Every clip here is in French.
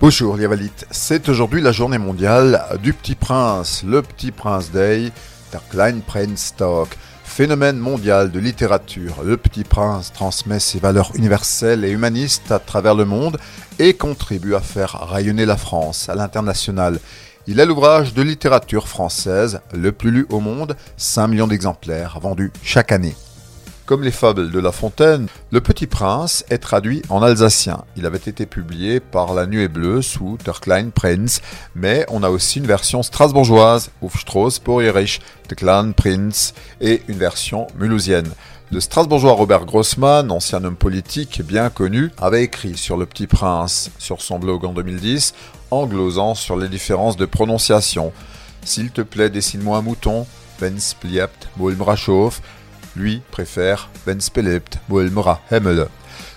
Bonjour les Valites, c'est aujourd'hui la journée mondiale du Petit Prince, le Petit Prince Day, der Klein Prince Talk, phénomène mondial de littérature. Le Petit Prince transmet ses valeurs universelles et humanistes à travers le monde et contribue à faire rayonner la France à l'international. Il est l'ouvrage de littérature française le plus lu au monde, 5 millions d'exemplaires vendus chaque année. Comme les fables de La Fontaine, Le Petit Prince est traduit en alsacien. Il avait été publié par La Nuée Bleue sous Der Klein Prinz, mais on a aussi une version strasbourgeoise, Auf Strauss pour Erich, Der Prinz, et une version mulhousienne. Le strasbourgeois Robert Grossman, ancien homme politique bien connu, avait écrit sur Le Petit Prince sur son blog en 2010, en glosant sur les différences de prononciation. S'il te plaît, dessine-moi un mouton, Wenn's bliebt, lui préfère Spelept, Boelmera Hemmele.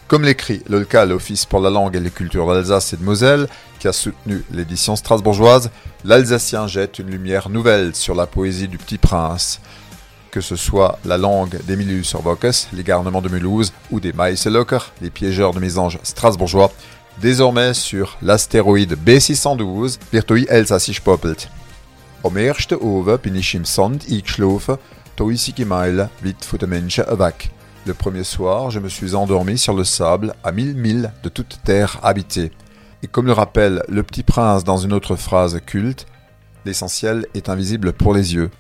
Comme l'écrit l'OLCA, l'Office pour la langue et les cultures d'Alsace et de Moselle, qui a soutenu l'édition strasbourgeoise, l'Alsacien jette une lumière nouvelle sur la poésie du Petit Prince. Que ce soit la langue d'Emilius Orvokes, les garnements de Mulhouse, ou des Meiselocker, les piégeurs de mésanges strasbourgeois, désormais sur l'astéroïde B612, Virtui Elsassisch Poppelt. Am erste Oven bin Sand eingeschlafen le premier soir, je me suis endormi sur le sable à mille milles de toute terre habitée. Et comme le rappelle le petit prince dans une autre phrase culte, l'essentiel est invisible pour les yeux.